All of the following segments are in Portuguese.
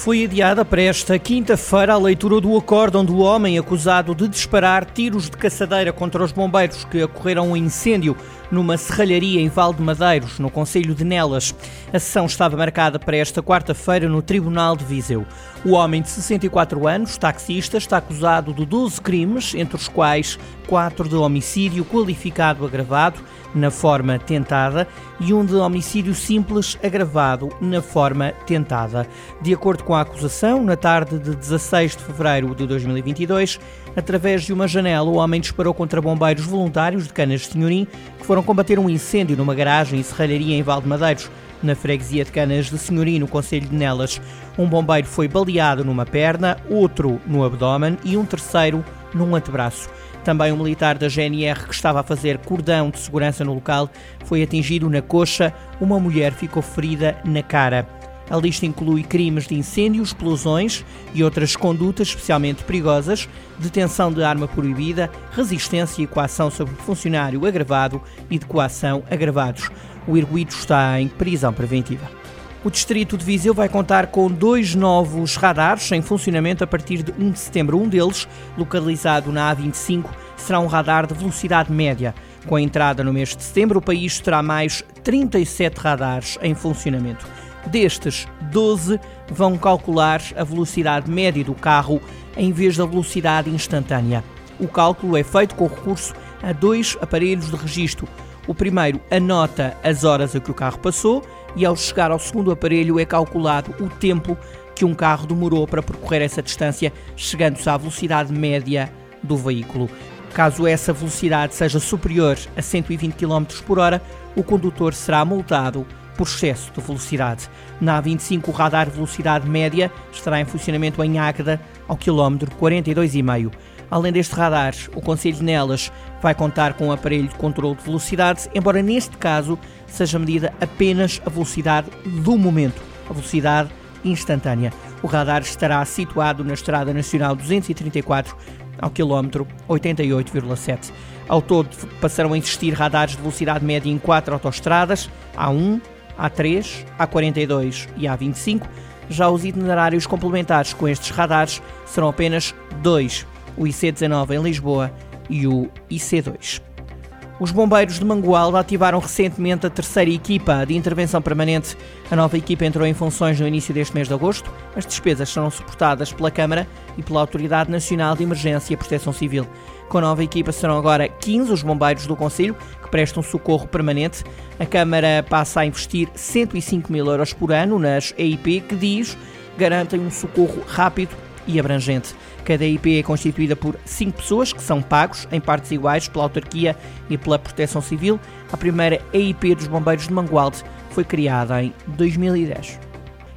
Foi adiada para esta quinta-feira a leitura do acórdão do homem acusado de disparar tiros de caçadeira contra os bombeiros que ocorreram um incêndio numa serralharia em Val de Madeiros, no Conselho de Nelas. A sessão estava marcada para esta quarta-feira no Tribunal de Viseu. O homem de 64 anos, taxista, está acusado de 12 crimes, entre os quais 4 de homicídio qualificado agravado, na forma tentada, e um de homicídio simples agravado, na forma tentada. De acordo com a acusação, na tarde de 16 de fevereiro de 2022, através de uma janela, o homem disparou contra bombeiros voluntários de Canas de Senhorim que foram combater um incêndio numa garagem e serralharia em Valdemadeiros, na freguesia de Canas de Senhorim, no Conselho de Nelas. Um bombeiro foi baleado numa perna, outro no abdômen e um terceiro num antebraço. Também um militar da GNR que estava a fazer cordão de segurança no local foi atingido na coxa, uma mulher ficou ferida na cara. A lista inclui crimes de incêndio, explosões e outras condutas especialmente perigosas, detenção de arma proibida, resistência e coação sobre funcionário agravado e de coação agravados. O erguido está em prisão preventiva. O distrito de Viseu vai contar com dois novos radares em funcionamento a partir de 1 de setembro. Um deles, localizado na A25, será um radar de velocidade média. Com a entrada no mês de setembro, o país terá mais 37 radares em funcionamento. Destes, 12 vão calcular a velocidade média do carro em vez da velocidade instantânea. O cálculo é feito com recurso a dois aparelhos de registro. O primeiro anota as horas a que o carro passou e, ao chegar ao segundo aparelho, é calculado o tempo que um carro demorou para percorrer essa distância, chegando-se à velocidade média do veículo. Caso essa velocidade seja superior a 120 km por hora, o condutor será multado por excesso de velocidade. Na A25, o radar de velocidade média estará em funcionamento em Águeda, ao quilómetro 42,5. Além deste radar, o Conselho de Nelas vai contar com um aparelho de controle de velocidade, embora neste caso seja medida apenas a velocidade do momento, a velocidade instantânea. O radar estará situado na Estrada Nacional 234, ao quilómetro 88,7. Ao todo, passarão a existir radares de velocidade média em quatro autoestradas, A1, a3, A42 e A25. Já os itinerários complementares com estes radares serão apenas dois: o IC19 em Lisboa e o IC2. Os bombeiros de Mangualde ativaram recentemente a terceira equipa de intervenção permanente. A nova equipa entrou em funções no início deste mês de agosto. As despesas serão suportadas pela Câmara e pela Autoridade Nacional de Emergência e Proteção Civil. Com a nova equipa serão agora 15 os bombeiros do Conselho que prestam socorro permanente. A Câmara passa a investir 105 mil euros por ano nas EIP, que diz garantem um socorro rápido e abrangente. Cada IP é constituída por cinco pessoas que são pagos em partes iguais pela autarquia e pela Proteção Civil. A primeira EIP dos Bombeiros de Mangualde foi criada em 2010.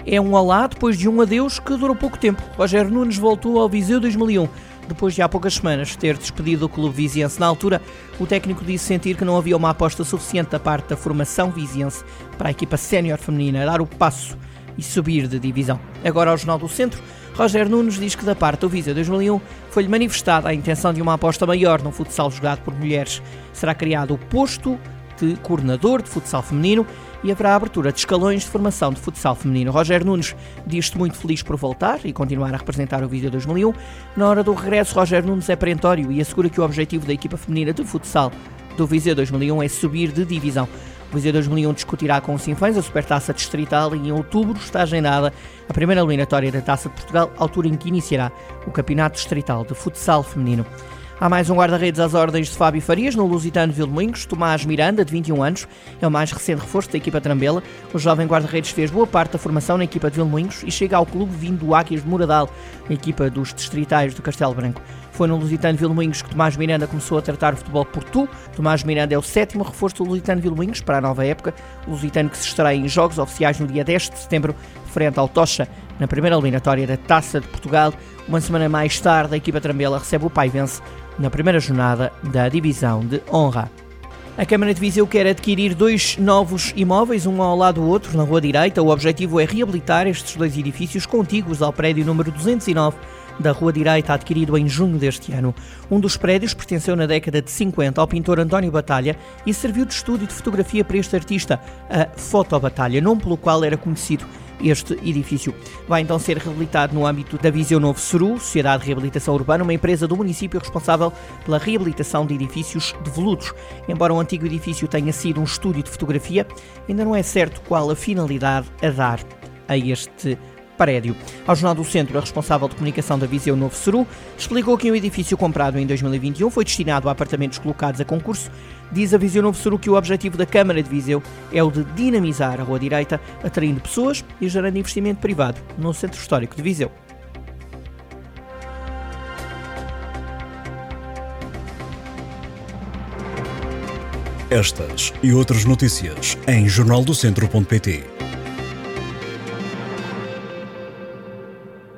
É um olá depois de um adeus que durou pouco tempo. Rogério Nunes voltou ao Viseu 2001. Depois de há poucas semanas ter despedido o clube viziense na altura, o técnico disse sentir que não havia uma aposta suficiente da parte da formação viziense para a equipa sénior feminina dar o passo e subir de divisão. Agora ao Jornal do Centro, Roger Nunes diz que da parte do Visa 2001 foi-lhe manifestada a intenção de uma aposta maior no futsal jogado por mulheres. Será criado o posto de coordenador de futsal feminino e haverá abertura de escalões de formação de futsal feminino. Roger Nunes diz-se muito feliz por voltar e continuar a representar o Viseu 2001. Na hora do regresso, Roger Nunes é perentório e assegura que o objetivo da equipa feminina de futsal do Viseu 2001 é subir de divisão. Viseu 2001 discutirá com os Sinfãs a Supertaça Distrital e em outubro está agendada a primeira eliminatória da Taça de Portugal, altura em que iniciará o Campeonato Distrital de Futsal Feminino. Há mais um guarda-redes às ordens de Fábio Farias no Lusitano Vilmoinhos. Tomás Miranda, de 21 anos, é o mais recente reforço da equipa Trambela. O jovem guarda-redes fez boa parte da formação na equipa de Vilmoinhos e chega ao clube vindo do Áquias de Moradal, a equipa dos distritais do Castelo Branco. Foi no Lusitano Vilmoinhos que Tomás Miranda começou a tratar o futebol por tu. Tomás Miranda é o sétimo reforço do Lusitano Vilmoinhos para a nova época. O Lusitano que se estreia em jogos oficiais no dia 10 de setembro, frente ao Tocha, na primeira eliminatória da Taça de Portugal. Uma semana mais tarde, a equipa Trambela recebe o Paivense na primeira jornada da Divisão de Honra. A Câmara de Viseu quer adquirir dois novos imóveis, um ao lado do outro, na Rua Direita. O objetivo é reabilitar estes dois edifícios contíguos ao prédio número 209 da Rua Direita, adquirido em junho deste ano. Um dos prédios pertenceu na década de 50 ao pintor António Batalha e serviu de estúdio de fotografia para este artista, a Fotobatalha, nome pelo qual era conhecido este edifício. Vai então ser reabilitado no âmbito da Viseu Novo Seru, Sociedade de Reabilitação Urbana, uma empresa do município responsável pela reabilitação de edifícios devolutos. Embora o antigo edifício tenha sido um estúdio de fotografia, ainda não é certo qual a finalidade a dar a este prédio. Ao Jornal do Centro, a responsável de comunicação da Viseu Novo Seru explicou que o edifício comprado em 2021 foi destinado a apartamentos colocados a concurso. Diz a Viseu Novo Seru que o objetivo da Câmara de Viseu é o de dinamizar a Rua Direita, atraindo pessoas e gerando investimento privado no Centro Histórico de Viseu. Estas e outras notícias em jornaldocentro.pt.